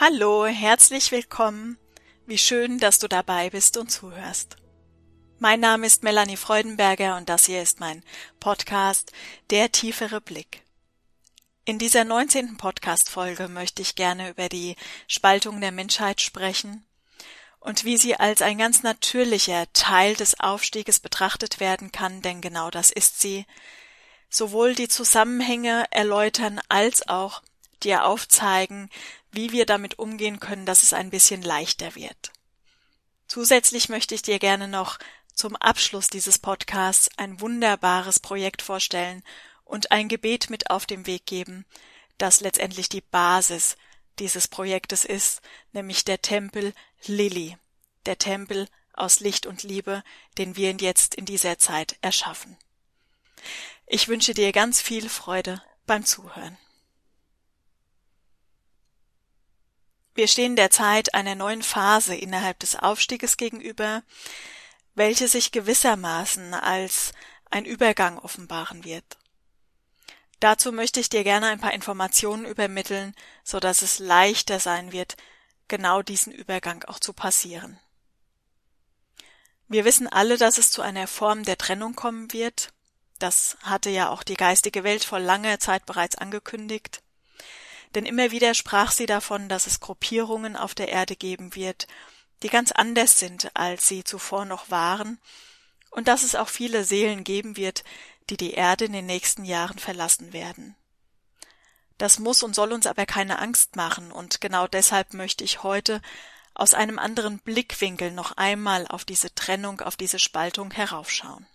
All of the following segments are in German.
Hallo, herzlich willkommen. Wie schön, dass du dabei bist und zuhörst. Mein Name ist Melanie Freudenberger und das hier ist mein Podcast Der tiefere Blick. In dieser 19. Podcast-Folge möchte ich gerne über die Spaltung der Menschheit sprechen und wie sie als ein ganz natürlicher Teil des Aufstieges betrachtet werden kann, denn genau das ist sie. Sowohl die Zusammenhänge erläutern als auch dir aufzeigen, wie wir damit umgehen können, dass es ein bisschen leichter wird. Zusätzlich möchte ich dir gerne noch zum Abschluss dieses Podcasts ein wunderbares Projekt vorstellen und ein Gebet mit auf den Weg geben, das letztendlich die Basis dieses Projektes ist, nämlich der Tempel Lilly, der Tempel aus Licht und Liebe, den wir jetzt in dieser Zeit erschaffen. Ich wünsche dir ganz viel Freude beim Zuhören. Wir stehen derzeit einer neuen Phase innerhalb des Aufstieges gegenüber, welche sich gewissermaßen als ein Übergang offenbaren wird. Dazu möchte ich dir gerne ein paar Informationen übermitteln, so dass es leichter sein wird, genau diesen Übergang auch zu passieren. Wir wissen alle, dass es zu einer Form der Trennung kommen wird. Das hatte ja auch die geistige Welt vor langer Zeit bereits angekündigt denn immer wieder sprach sie davon, dass es Gruppierungen auf der Erde geben wird, die ganz anders sind, als sie zuvor noch waren, und dass es auch viele Seelen geben wird, die die Erde in den nächsten Jahren verlassen werden. Das muss und soll uns aber keine Angst machen, und genau deshalb möchte ich heute aus einem anderen Blickwinkel noch einmal auf diese Trennung, auf diese Spaltung heraufschauen.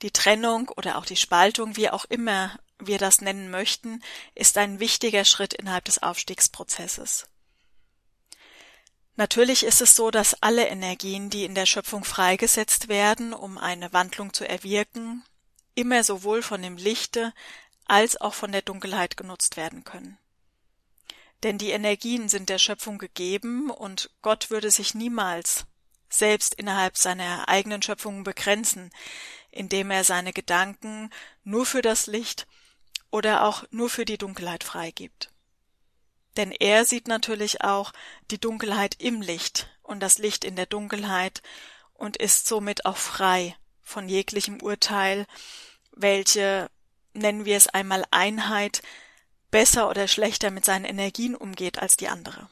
Die Trennung oder auch die Spaltung, wie auch immer wir das nennen möchten, ist ein wichtiger Schritt innerhalb des Aufstiegsprozesses. Natürlich ist es so, dass alle Energien, die in der Schöpfung freigesetzt werden, um eine Wandlung zu erwirken, immer sowohl von dem Lichte als auch von der Dunkelheit genutzt werden können. Denn die Energien sind der Schöpfung gegeben und Gott würde sich niemals selbst innerhalb seiner eigenen Schöpfung begrenzen, indem er seine Gedanken nur für das Licht oder auch nur für die Dunkelheit freigibt. Denn er sieht natürlich auch die Dunkelheit im Licht und das Licht in der Dunkelheit und ist somit auch frei von jeglichem Urteil, welche, nennen wir es einmal Einheit, besser oder schlechter mit seinen Energien umgeht als die andere.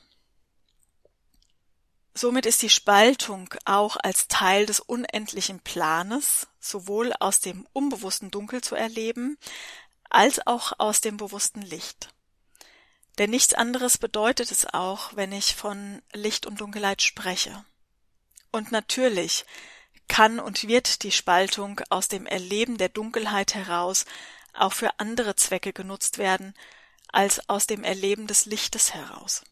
Somit ist die Spaltung auch als Teil des unendlichen Planes sowohl aus dem unbewussten Dunkel zu erleben, als auch aus dem bewussten Licht. Denn nichts anderes bedeutet es auch, wenn ich von Licht und Dunkelheit spreche. Und natürlich kann und wird die Spaltung aus dem Erleben der Dunkelheit heraus auch für andere Zwecke genutzt werden, als aus dem Erleben des Lichtes heraus.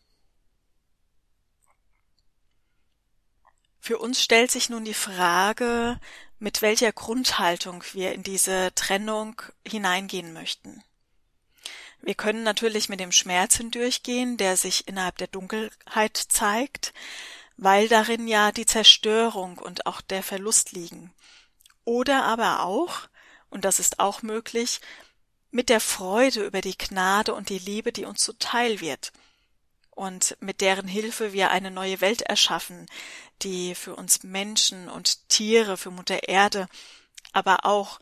Für uns stellt sich nun die Frage, mit welcher Grundhaltung wir in diese Trennung hineingehen möchten. Wir können natürlich mit dem Schmerz hindurchgehen, der sich innerhalb der Dunkelheit zeigt, weil darin ja die Zerstörung und auch der Verlust liegen. Oder aber auch, und das ist auch möglich, mit der Freude über die Gnade und die Liebe, die uns zuteil wird, und mit deren Hilfe wir eine neue Welt erschaffen, die für uns Menschen und Tiere, für Mutter Erde, aber auch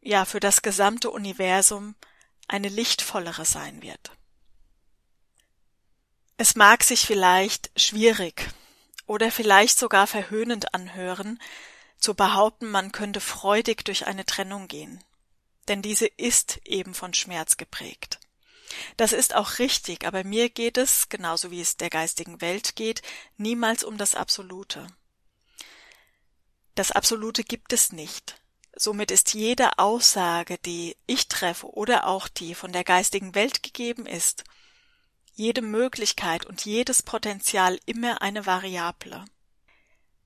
ja für das gesamte Universum eine lichtvollere sein wird. Es mag sich vielleicht schwierig oder vielleicht sogar verhöhnend anhören, zu behaupten, man könnte freudig durch eine Trennung gehen, denn diese ist eben von Schmerz geprägt. Das ist auch richtig, aber mir geht es, genauso wie es der geistigen Welt geht, niemals um das Absolute. Das Absolute gibt es nicht. Somit ist jede Aussage, die ich treffe oder auch die von der geistigen Welt gegeben ist, jede Möglichkeit und jedes Potenzial immer eine Variable.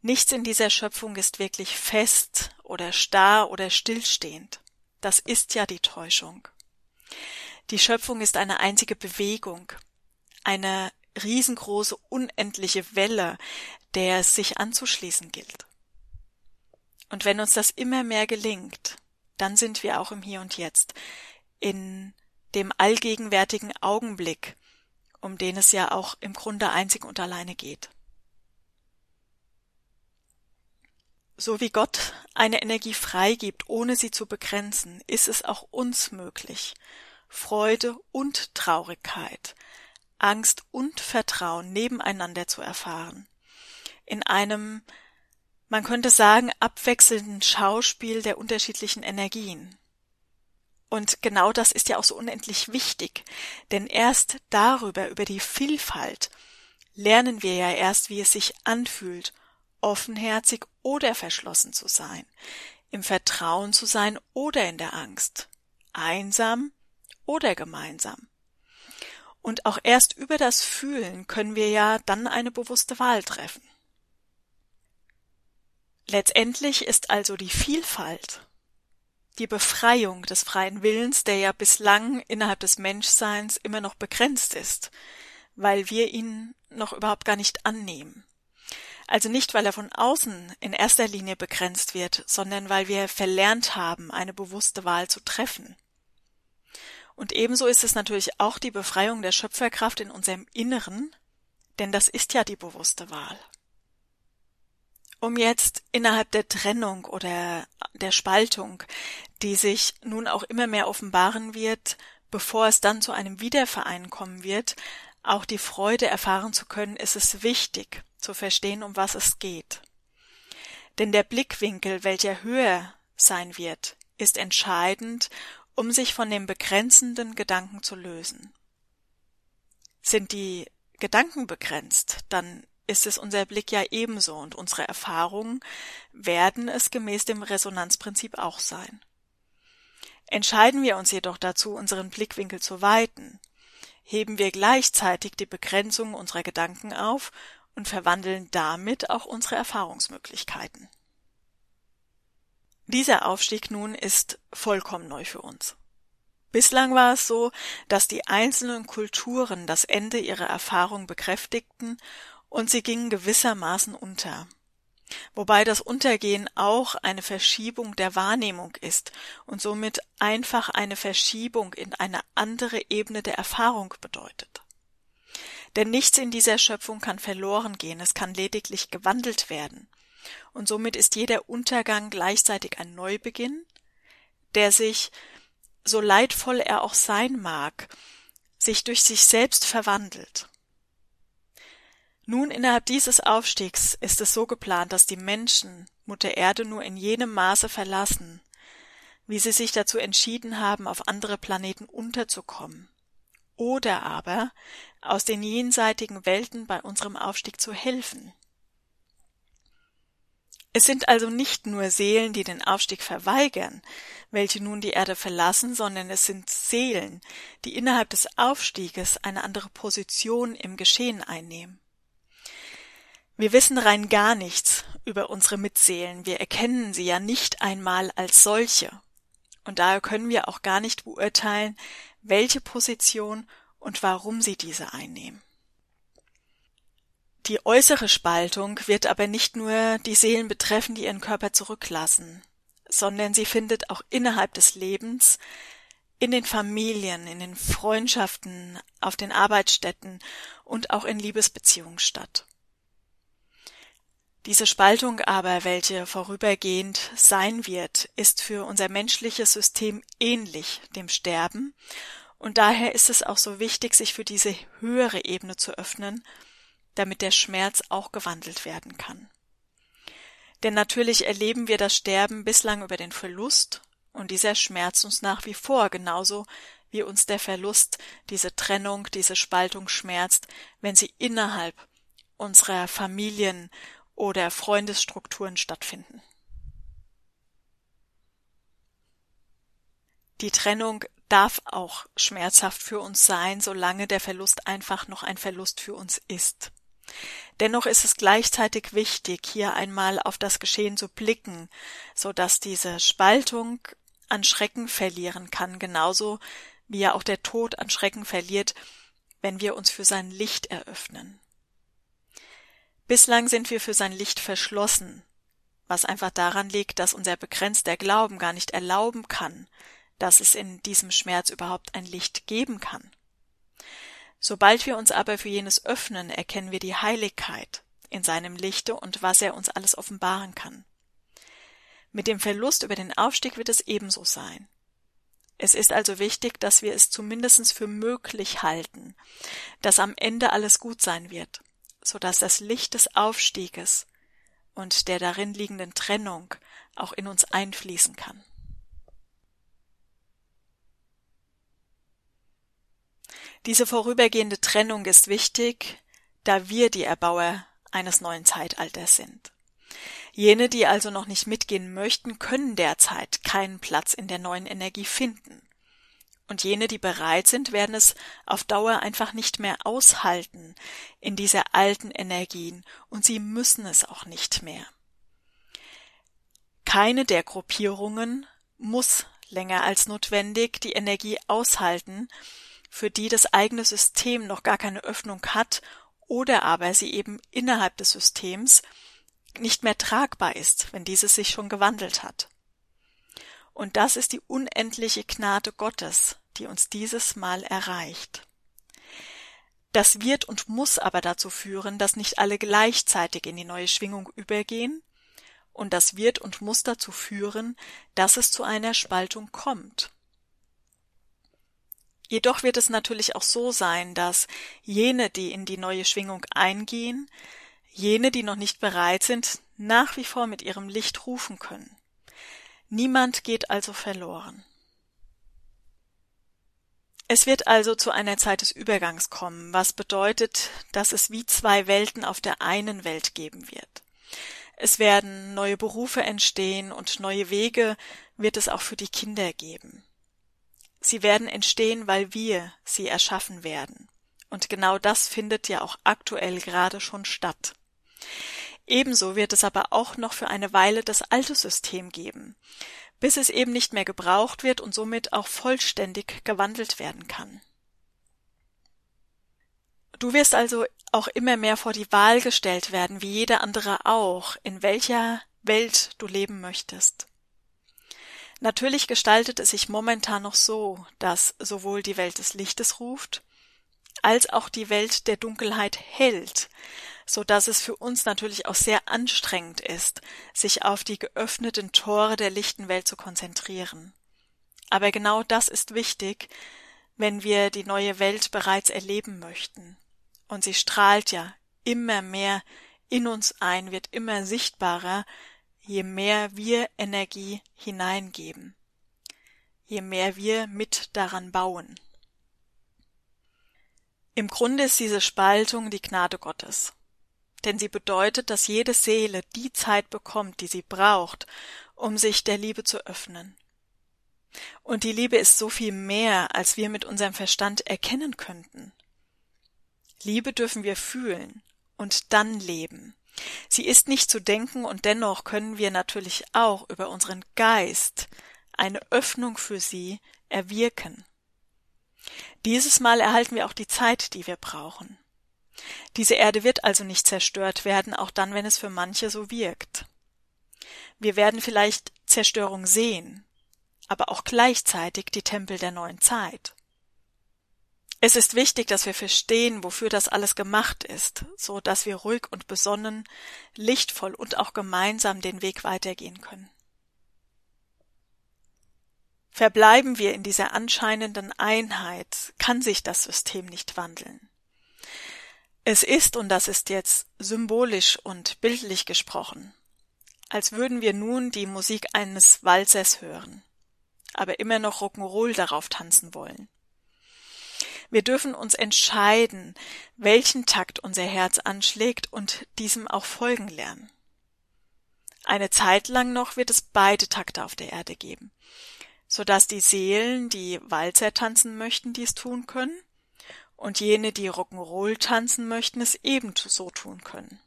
Nichts in dieser Schöpfung ist wirklich fest oder starr oder stillstehend. Das ist ja die Täuschung. Die Schöpfung ist eine einzige Bewegung, eine riesengroße, unendliche Welle, der es sich anzuschließen gilt. Und wenn uns das immer mehr gelingt, dann sind wir auch im Hier und Jetzt, in dem allgegenwärtigen Augenblick, um den es ja auch im Grunde einzig und alleine geht. So wie Gott eine Energie freigibt, ohne sie zu begrenzen, ist es auch uns möglich, Freude und Traurigkeit, Angst und Vertrauen nebeneinander zu erfahren. In einem, man könnte sagen, abwechselnden Schauspiel der unterschiedlichen Energien. Und genau das ist ja auch so unendlich wichtig, denn erst darüber, über die Vielfalt, lernen wir ja erst, wie es sich anfühlt, offenherzig oder verschlossen zu sein, im Vertrauen zu sein oder in der Angst, einsam oder gemeinsam. Und auch erst über das Fühlen können wir ja dann eine bewusste Wahl treffen. Letztendlich ist also die Vielfalt, die Befreiung des freien Willens, der ja bislang innerhalb des Menschseins immer noch begrenzt ist, weil wir ihn noch überhaupt gar nicht annehmen. Also nicht, weil er von außen in erster Linie begrenzt wird, sondern weil wir verlernt haben, eine bewusste Wahl zu treffen. Und ebenso ist es natürlich auch die Befreiung der Schöpferkraft in unserem Inneren, denn das ist ja die bewusste Wahl. Um jetzt innerhalb der Trennung oder der Spaltung, die sich nun auch immer mehr offenbaren wird, bevor es dann zu einem Wiederverein kommen wird, auch die Freude erfahren zu können, ist es wichtig zu verstehen, um was es geht. Denn der Blickwinkel, welcher höher sein wird, ist entscheidend, um sich von dem begrenzenden Gedanken zu lösen. Sind die Gedanken begrenzt, dann ist es unser Blick ja ebenso und unsere Erfahrungen werden es gemäß dem Resonanzprinzip auch sein. Entscheiden wir uns jedoch dazu, unseren Blickwinkel zu weiten, heben wir gleichzeitig die Begrenzung unserer Gedanken auf und verwandeln damit auch unsere Erfahrungsmöglichkeiten. Dieser Aufstieg nun ist vollkommen neu für uns. Bislang war es so, dass die einzelnen Kulturen das Ende ihrer Erfahrung bekräftigten und sie gingen gewissermaßen unter. Wobei das Untergehen auch eine Verschiebung der Wahrnehmung ist und somit einfach eine Verschiebung in eine andere Ebene der Erfahrung bedeutet. Denn nichts in dieser Schöpfung kann verloren gehen, es kann lediglich gewandelt werden und somit ist jeder Untergang gleichzeitig ein Neubeginn, der sich, so leidvoll er auch sein mag, sich durch sich selbst verwandelt. Nun innerhalb dieses Aufstiegs ist es so geplant, dass die Menschen Mutter Erde nur in jenem Maße verlassen, wie sie sich dazu entschieden haben, auf andere Planeten unterzukommen, oder aber aus den jenseitigen Welten bei unserem Aufstieg zu helfen. Es sind also nicht nur Seelen, die den Aufstieg verweigern, welche nun die Erde verlassen, sondern es sind Seelen, die innerhalb des Aufstieges eine andere Position im Geschehen einnehmen. Wir wissen rein gar nichts über unsere Mitseelen, wir erkennen sie ja nicht einmal als solche, und daher können wir auch gar nicht beurteilen, welche Position und warum sie diese einnehmen. Die äußere Spaltung wird aber nicht nur die Seelen betreffen, die ihren Körper zurücklassen, sondern sie findet auch innerhalb des Lebens, in den Familien, in den Freundschaften, auf den Arbeitsstätten und auch in Liebesbeziehungen statt. Diese Spaltung aber, welche vorübergehend sein wird, ist für unser menschliches System ähnlich dem Sterben, und daher ist es auch so wichtig, sich für diese höhere Ebene zu öffnen, damit der Schmerz auch gewandelt werden kann. Denn natürlich erleben wir das Sterben bislang über den Verlust und dieser schmerzt uns nach wie vor genauso wie uns der Verlust, diese Trennung, diese Spaltung schmerzt, wenn sie innerhalb unserer Familien oder Freundesstrukturen stattfinden. Die Trennung darf auch schmerzhaft für uns sein, solange der Verlust einfach noch ein Verlust für uns ist. Dennoch ist es gleichzeitig wichtig, hier einmal auf das Geschehen zu blicken, so dass diese Spaltung an Schrecken verlieren kann, genauso wie ja auch der Tod an Schrecken verliert, wenn wir uns für sein Licht eröffnen. Bislang sind wir für sein Licht verschlossen, was einfach daran liegt, dass unser begrenzter Glauben gar nicht erlauben kann, dass es in diesem Schmerz überhaupt ein Licht geben kann. Sobald wir uns aber für jenes öffnen, erkennen wir die Heiligkeit in seinem Lichte und was er uns alles offenbaren kann. Mit dem Verlust über den Aufstieg wird es ebenso sein. Es ist also wichtig, dass wir es zumindest für möglich halten, dass am Ende alles gut sein wird, so dass das Licht des Aufstieges und der darin liegenden Trennung auch in uns einfließen kann. Diese vorübergehende Trennung ist wichtig, da wir die Erbauer eines neuen Zeitalters sind. Jene, die also noch nicht mitgehen möchten, können derzeit keinen Platz in der neuen Energie finden. Und jene, die bereit sind, werden es auf Dauer einfach nicht mehr aushalten in dieser alten Energien, und sie müssen es auch nicht mehr. Keine der Gruppierungen muss länger als notwendig die Energie aushalten, für die das eigene System noch gar keine Öffnung hat oder aber sie eben innerhalb des Systems nicht mehr tragbar ist, wenn dieses sich schon gewandelt hat. Und das ist die unendliche Gnade Gottes, die uns dieses Mal erreicht. Das wird und muss aber dazu führen, dass nicht alle gleichzeitig in die neue Schwingung übergehen, und das wird und muss dazu führen, dass es zu einer Spaltung kommt. Jedoch wird es natürlich auch so sein, dass jene, die in die neue Schwingung eingehen, jene, die noch nicht bereit sind, nach wie vor mit ihrem Licht rufen können. Niemand geht also verloren. Es wird also zu einer Zeit des Übergangs kommen, was bedeutet, dass es wie zwei Welten auf der einen Welt geben wird. Es werden neue Berufe entstehen und neue Wege wird es auch für die Kinder geben. Sie werden entstehen, weil wir sie erschaffen werden. Und genau das findet ja auch aktuell gerade schon statt. Ebenso wird es aber auch noch für eine Weile das alte System geben, bis es eben nicht mehr gebraucht wird und somit auch vollständig gewandelt werden kann. Du wirst also auch immer mehr vor die Wahl gestellt werden, wie jeder andere auch, in welcher Welt du leben möchtest. Natürlich gestaltet es sich momentan noch so, dass sowohl die Welt des Lichtes ruft, als auch die Welt der Dunkelheit hält, so dass es für uns natürlich auch sehr anstrengend ist, sich auf die geöffneten Tore der lichten Welt zu konzentrieren. Aber genau das ist wichtig, wenn wir die neue Welt bereits erleben möchten. Und sie strahlt ja immer mehr in uns ein, wird immer sichtbarer, je mehr wir Energie hineingeben, je mehr wir mit daran bauen. Im Grunde ist diese Spaltung die Gnade Gottes, denn sie bedeutet, dass jede Seele die Zeit bekommt, die sie braucht, um sich der Liebe zu öffnen. Und die Liebe ist so viel mehr, als wir mit unserem Verstand erkennen könnten. Liebe dürfen wir fühlen und dann leben. Sie ist nicht zu denken und dennoch können wir natürlich auch über unseren Geist eine Öffnung für sie erwirken. Dieses Mal erhalten wir auch die Zeit, die wir brauchen. Diese Erde wird also nicht zerstört werden, auch dann, wenn es für manche so wirkt. Wir werden vielleicht Zerstörung sehen, aber auch gleichzeitig die Tempel der neuen Zeit. Es ist wichtig, dass wir verstehen, wofür das alles gemacht ist, so dass wir ruhig und besonnen, lichtvoll und auch gemeinsam den Weg weitergehen können. Verbleiben wir in dieser anscheinenden Einheit, kann sich das System nicht wandeln. Es ist, und das ist jetzt symbolisch und bildlich gesprochen, als würden wir nun die Musik eines Walzers hören, aber immer noch Rock'n'Roll darauf tanzen wollen. Wir dürfen uns entscheiden, welchen Takt unser Herz anschlägt und diesem auch folgen lernen. Eine Zeit lang noch wird es beide Takte auf der Erde geben, so dass die Seelen, die Walzer tanzen möchten, dies tun können, und jene, die Rock'n'Roll tanzen möchten, es ebenso tun können.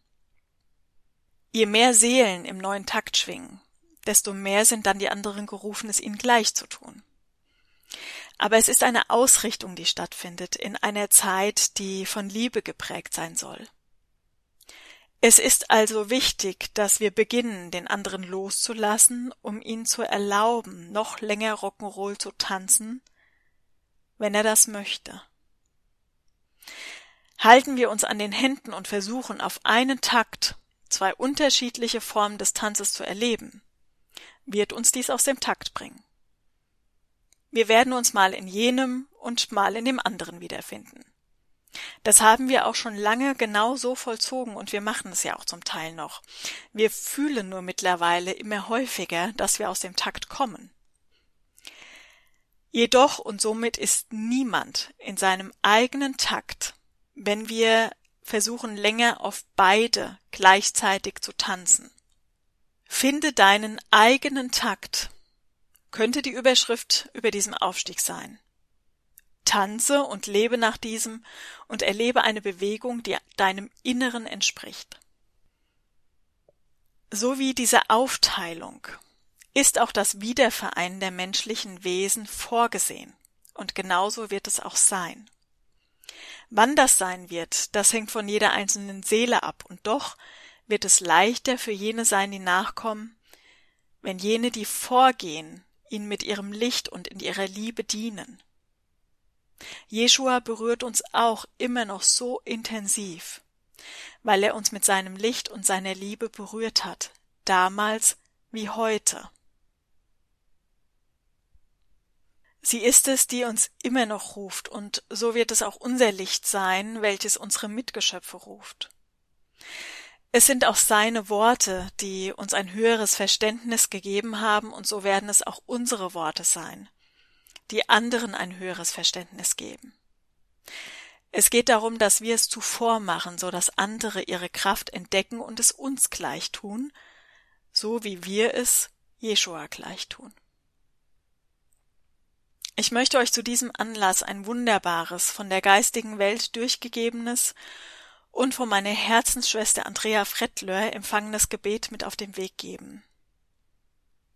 Je mehr Seelen im neuen Takt schwingen, desto mehr sind dann die anderen gerufen, es ihnen gleich zu tun. Aber es ist eine Ausrichtung, die stattfindet in einer Zeit, die von Liebe geprägt sein soll. Es ist also wichtig, dass wir beginnen, den anderen loszulassen, um ihn zu erlauben, noch länger Rock'n'Roll zu tanzen, wenn er das möchte. Halten wir uns an den Händen und versuchen auf einen Takt zwei unterschiedliche Formen des Tanzes zu erleben, wird uns dies aus dem Takt bringen. Wir werden uns mal in jenem und mal in dem anderen wiederfinden. Das haben wir auch schon lange genau so vollzogen und wir machen es ja auch zum Teil noch. Wir fühlen nur mittlerweile immer häufiger, dass wir aus dem Takt kommen. Jedoch und somit ist niemand in seinem eigenen Takt, wenn wir versuchen länger auf beide gleichzeitig zu tanzen. Finde deinen eigenen Takt könnte die Überschrift über diesem Aufstieg sein. Tanze und lebe nach diesem und erlebe eine Bewegung, die deinem Inneren entspricht. So wie diese Aufteilung ist auch das Wiedervereinen der menschlichen Wesen vorgesehen, und genauso wird es auch sein. Wann das sein wird, das hängt von jeder einzelnen Seele ab, und doch wird es leichter für jene sein, die nachkommen, wenn jene, die vorgehen, ihn mit ihrem Licht und in ihrer Liebe dienen. Jeshua berührt uns auch immer noch so intensiv, weil er uns mit seinem Licht und seiner Liebe berührt hat, damals wie heute. Sie ist es, die uns immer noch ruft, und so wird es auch unser Licht sein, welches unsere Mitgeschöpfe ruft. Es sind auch seine Worte, die uns ein höheres Verständnis gegeben haben, und so werden es auch unsere Worte sein, die anderen ein höheres Verständnis geben. Es geht darum, dass wir es zuvor machen, so dass andere ihre Kraft entdecken und es uns gleich tun, so wie wir es Jeshua gleich tun. Ich möchte euch zu diesem Anlass ein wunderbares, von der geistigen Welt durchgegebenes und von meiner Herzensschwester Andrea Frettlör empfangenes Gebet mit auf den Weg geben.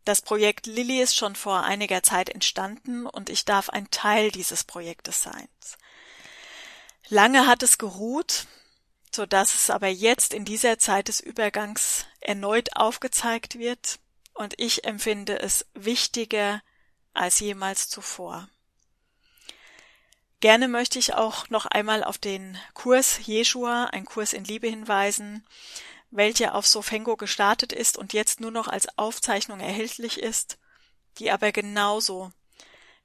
Das Projekt Lilly ist schon vor einiger Zeit entstanden und ich darf ein Teil dieses Projektes sein. Lange hat es geruht, so dass es aber jetzt in dieser Zeit des Übergangs erneut aufgezeigt wird und ich empfinde es wichtiger als jemals zuvor. Gerne möchte ich auch noch einmal auf den Kurs Jeshua, ein Kurs in Liebe hinweisen, welche auf Sofengo gestartet ist und jetzt nur noch als Aufzeichnung erhältlich ist, die aber genauso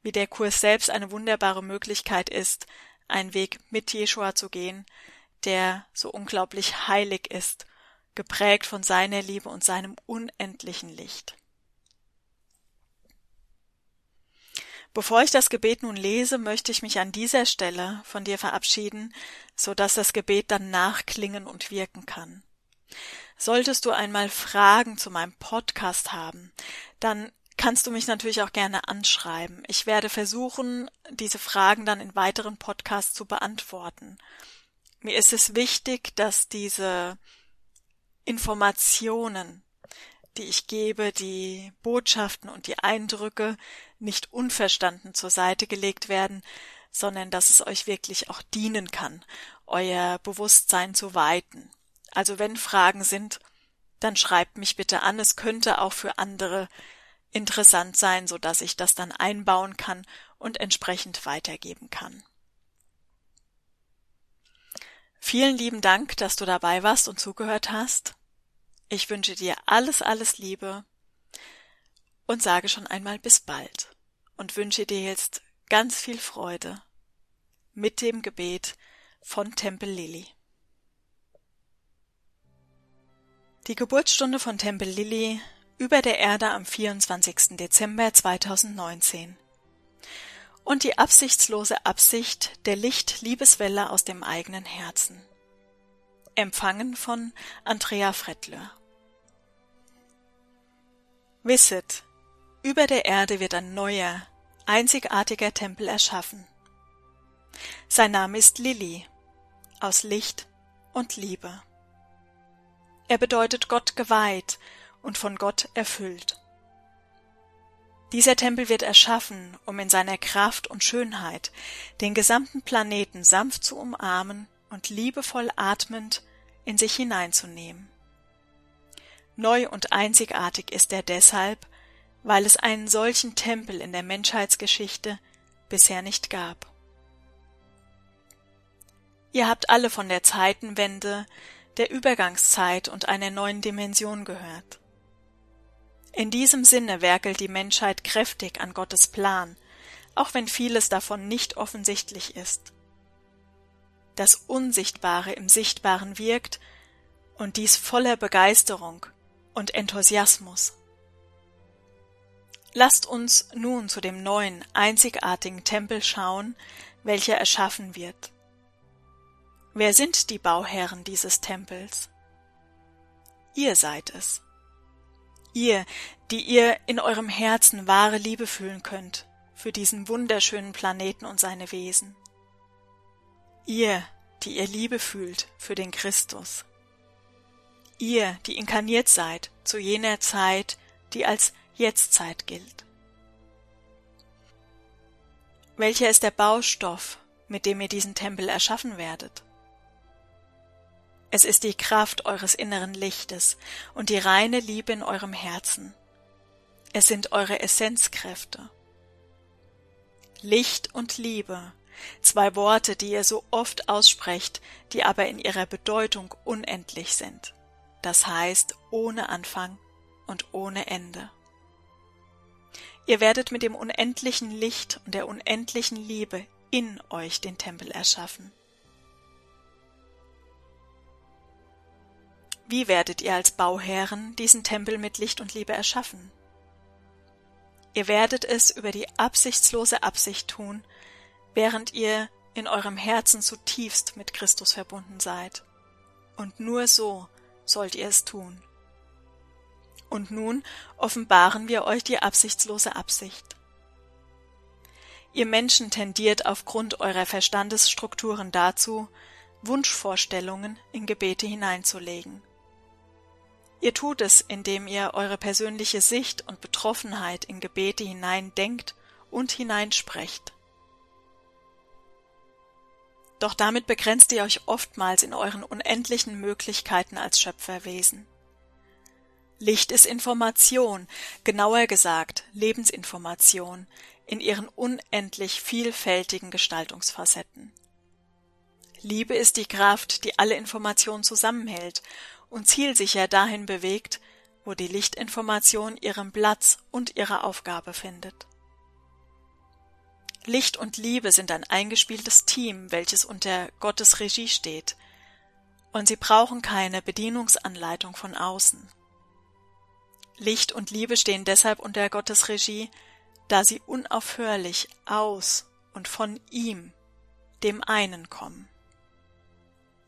wie der Kurs selbst eine wunderbare Möglichkeit ist, einen Weg mit Jeshua zu gehen, der so unglaublich heilig ist, geprägt von seiner Liebe und seinem unendlichen Licht. Bevor ich das Gebet nun lese, möchte ich mich an dieser Stelle von dir verabschieden, so dass das Gebet dann nachklingen und wirken kann. Solltest du einmal Fragen zu meinem Podcast haben, dann kannst du mich natürlich auch gerne anschreiben. Ich werde versuchen, diese Fragen dann in weiteren Podcasts zu beantworten. Mir ist es wichtig, dass diese Informationen, die ich gebe, die Botschaften und die Eindrücke nicht unverstanden zur Seite gelegt werden, sondern dass es euch wirklich auch dienen kann, euer Bewusstsein zu weiten. Also wenn Fragen sind, dann schreibt mich bitte an. Es könnte auch für andere interessant sein, so dass ich das dann einbauen kann und entsprechend weitergeben kann. Vielen lieben Dank, dass du dabei warst und zugehört hast. Ich wünsche dir alles, alles Liebe und sage schon einmal bis bald und wünsche dir jetzt ganz viel Freude mit dem Gebet von Tempel Lilly. Die Geburtsstunde von Tempel Lilly über der Erde am 24. Dezember 2019 und die absichtslose Absicht der Licht-Liebeswelle aus dem eigenen Herzen. Empfangen von Andrea Frettlör. Wisset, über der Erde wird ein neuer, einzigartiger Tempel erschaffen. Sein Name ist Lilly, aus Licht und Liebe. Er bedeutet Gott geweiht und von Gott erfüllt. Dieser Tempel wird erschaffen, um in seiner Kraft und Schönheit den gesamten Planeten sanft zu umarmen und liebevoll atmend in sich hineinzunehmen. Neu und einzigartig ist er deshalb, weil es einen solchen Tempel in der Menschheitsgeschichte bisher nicht gab. Ihr habt alle von der Zeitenwende, der Übergangszeit und einer neuen Dimension gehört. In diesem Sinne werkelt die Menschheit kräftig an Gottes Plan, auch wenn vieles davon nicht offensichtlich ist. Das Unsichtbare im Sichtbaren wirkt und dies voller Begeisterung und Enthusiasmus. Lasst uns nun zu dem neuen, einzigartigen Tempel schauen, welcher erschaffen wird. Wer sind die Bauherren dieses Tempels? Ihr seid es. Ihr, die ihr in eurem Herzen wahre Liebe fühlen könnt für diesen wunderschönen Planeten und seine Wesen. Ihr, die ihr Liebe fühlt für den Christus. Ihr, die inkarniert seid zu jener Zeit, die als Jetztzeit gilt. Welcher ist der Baustoff, mit dem ihr diesen Tempel erschaffen werdet? Es ist die Kraft eures inneren Lichtes und die reine Liebe in eurem Herzen. Es sind eure Essenzkräfte. Licht und Liebe, zwei Worte, die ihr so oft aussprecht, die aber in ihrer Bedeutung unendlich sind. Das heißt ohne Anfang und ohne Ende. Ihr werdet mit dem unendlichen Licht und der unendlichen Liebe in euch den Tempel erschaffen. Wie werdet ihr als Bauherren diesen Tempel mit Licht und Liebe erschaffen? Ihr werdet es über die absichtslose Absicht tun, während ihr in eurem Herzen zutiefst mit Christus verbunden seid. Und nur so sollt ihr es tun. Und nun offenbaren wir euch die absichtslose Absicht. Ihr Menschen tendiert aufgrund eurer Verstandesstrukturen dazu, Wunschvorstellungen in Gebete hineinzulegen. Ihr tut es, indem ihr eure persönliche Sicht und Betroffenheit in Gebete hineindenkt und hineinsprecht. Doch damit begrenzt ihr euch oftmals in euren unendlichen Möglichkeiten als Schöpferwesen. Licht ist Information, genauer gesagt Lebensinformation, in ihren unendlich vielfältigen Gestaltungsfacetten. Liebe ist die Kraft, die alle Informationen zusammenhält und zielsicher dahin bewegt, wo die Lichtinformation ihren Platz und ihre Aufgabe findet. Licht und Liebe sind ein eingespieltes Team, welches unter Gottes Regie steht, und sie brauchen keine Bedienungsanleitung von außen. Licht und Liebe stehen deshalb unter Gottes Regie, da sie unaufhörlich aus und von ihm, dem einen, kommen.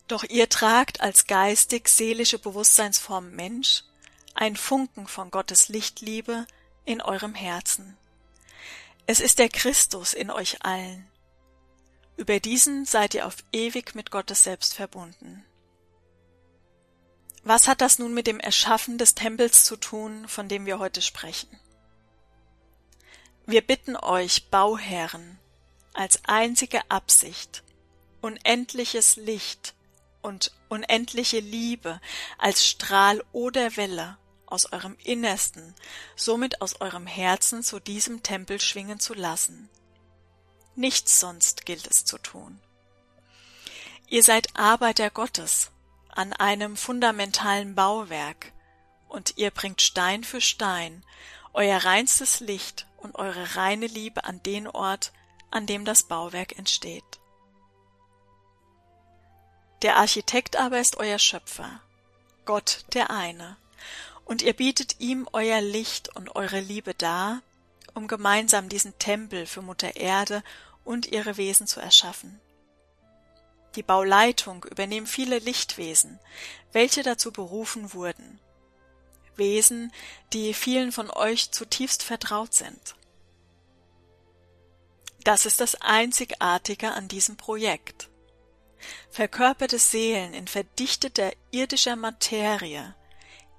Doch ihr tragt als geistig-seelische Bewusstseinsform Mensch ein Funken von Gottes Lichtliebe in eurem Herzen. Es ist der Christus in euch allen. Über diesen seid ihr auf ewig mit Gottes selbst verbunden. Was hat das nun mit dem Erschaffen des Tempels zu tun, von dem wir heute sprechen? Wir bitten euch, Bauherren, als einzige Absicht, unendliches Licht und unendliche Liebe als Strahl oder Welle aus eurem Innersten, somit aus eurem Herzen zu diesem Tempel schwingen zu lassen. Nichts sonst gilt es zu tun. Ihr seid Arbeiter Gottes an einem fundamentalen Bauwerk, und ihr bringt Stein für Stein euer reinstes Licht und eure reine Liebe an den Ort, an dem das Bauwerk entsteht. Der Architekt aber ist euer Schöpfer, Gott der eine, und ihr bietet ihm euer Licht und eure Liebe dar, um gemeinsam diesen Tempel für Mutter Erde und ihre Wesen zu erschaffen. Die Bauleitung übernehmen viele Lichtwesen, welche dazu berufen wurden. Wesen, die vielen von euch zutiefst vertraut sind. Das ist das Einzigartige an diesem Projekt verkörperte Seelen in verdichteter irdischer Materie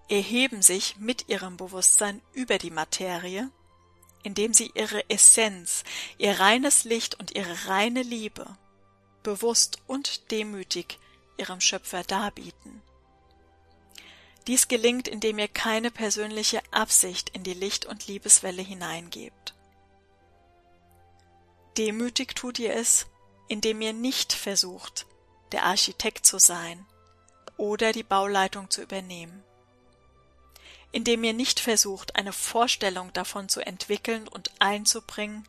erheben sich mit ihrem Bewusstsein über die Materie, indem sie ihre Essenz, ihr reines Licht und ihre reine Liebe bewusst und demütig ihrem Schöpfer darbieten. Dies gelingt, indem ihr keine persönliche Absicht in die Licht- und Liebeswelle hineingebt. Demütig tut ihr es, indem ihr nicht versucht, der Architekt zu sein oder die Bauleitung zu übernehmen. Indem ihr nicht versucht, eine Vorstellung davon zu entwickeln und einzubringen,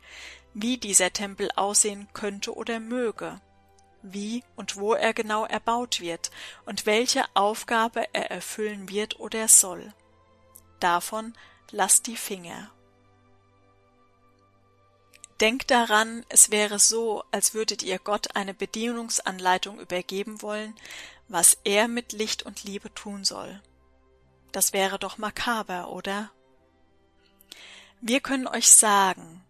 wie dieser Tempel aussehen könnte oder möge, wie und wo er genau erbaut wird und welche Aufgabe er erfüllen wird oder soll. Davon lasst die Finger. Denkt daran, es wäre so, als würdet ihr Gott eine Bedienungsanleitung übergeben wollen, was er mit Licht und Liebe tun soll. Das wäre doch makaber, oder? Wir können euch sagen,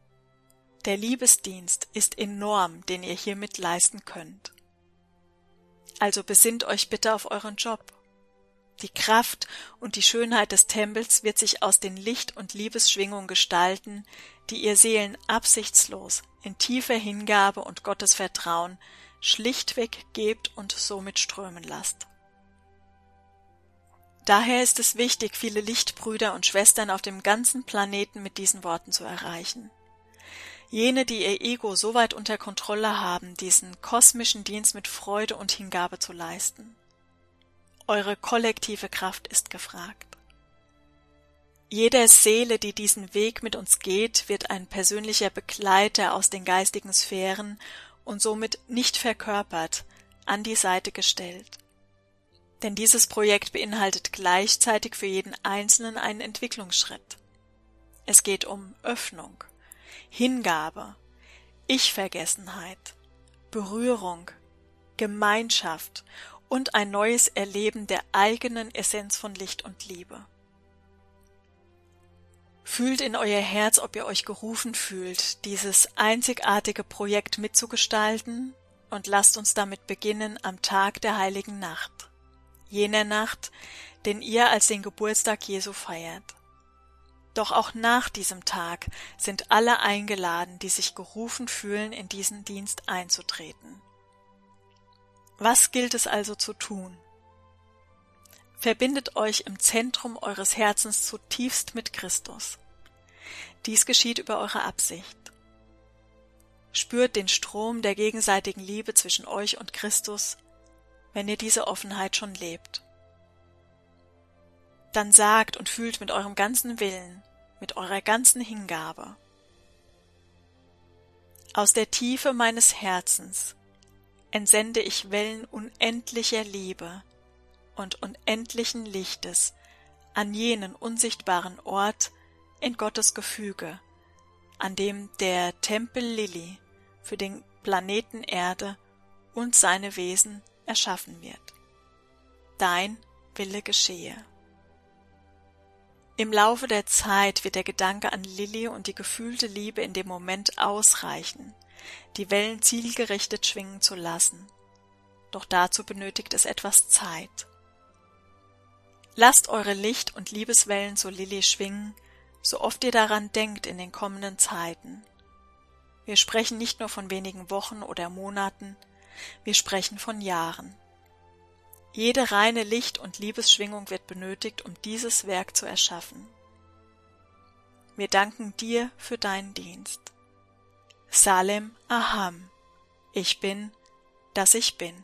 der Liebesdienst ist enorm, den ihr hiermit leisten könnt. Also besinnt euch bitte auf euren Job. Die Kraft und die Schönheit des Tempels wird sich aus den Licht- und Liebesschwingungen gestalten, die ihr Seelen absichtslos, in tiefer Hingabe und Gottes Vertrauen schlichtweg gebt und somit strömen lasst. Daher ist es wichtig, viele Lichtbrüder und Schwestern auf dem ganzen Planeten mit diesen Worten zu erreichen. Jene, die ihr Ego so weit unter Kontrolle haben, diesen kosmischen Dienst mit Freude und Hingabe zu leisten. Eure kollektive Kraft ist gefragt. Jeder Seele, die diesen Weg mit uns geht, wird ein persönlicher Begleiter aus den geistigen Sphären und somit nicht verkörpert an die Seite gestellt. Denn dieses Projekt beinhaltet gleichzeitig für jeden Einzelnen einen Entwicklungsschritt. Es geht um Öffnung, Hingabe, Ich-Vergessenheit, Berührung, Gemeinschaft und ein neues Erleben der eigenen Essenz von Licht und Liebe. Fühlt in euer Herz, ob ihr euch gerufen fühlt, dieses einzigartige Projekt mitzugestalten und lasst uns damit beginnen am Tag der heiligen Nacht, jener Nacht, den ihr als den Geburtstag Jesu feiert. Doch auch nach diesem Tag sind alle eingeladen, die sich gerufen fühlen, in diesen Dienst einzutreten. Was gilt es also zu tun? Verbindet euch im Zentrum eures Herzens zutiefst mit Christus. Dies geschieht über eure Absicht. Spürt den Strom der gegenseitigen Liebe zwischen euch und Christus, wenn ihr diese Offenheit schon lebt. Dann sagt und fühlt mit eurem ganzen Willen, mit eurer ganzen Hingabe. Aus der Tiefe meines Herzens entsende ich Wellen unendlicher Liebe und unendlichen Lichtes an jenen unsichtbaren Ort in Gottes Gefüge, an dem der Tempel Lilly für den Planeten Erde und seine Wesen erschaffen wird. Dein Wille geschehe. Im Laufe der Zeit wird der Gedanke an Lilly und die gefühlte Liebe in dem Moment ausreichen, die Wellen zielgerichtet schwingen zu lassen. Doch dazu benötigt es etwas Zeit. Lasst eure Licht- und Liebeswellen zu Lilly schwingen, so oft ihr daran denkt in den kommenden Zeiten. Wir sprechen nicht nur von wenigen Wochen oder Monaten, wir sprechen von Jahren. Jede reine Licht- und Liebesschwingung wird benötigt, um dieses Werk zu erschaffen. Wir danken dir für deinen Dienst. Salem Aham. Ich bin, dass ich bin.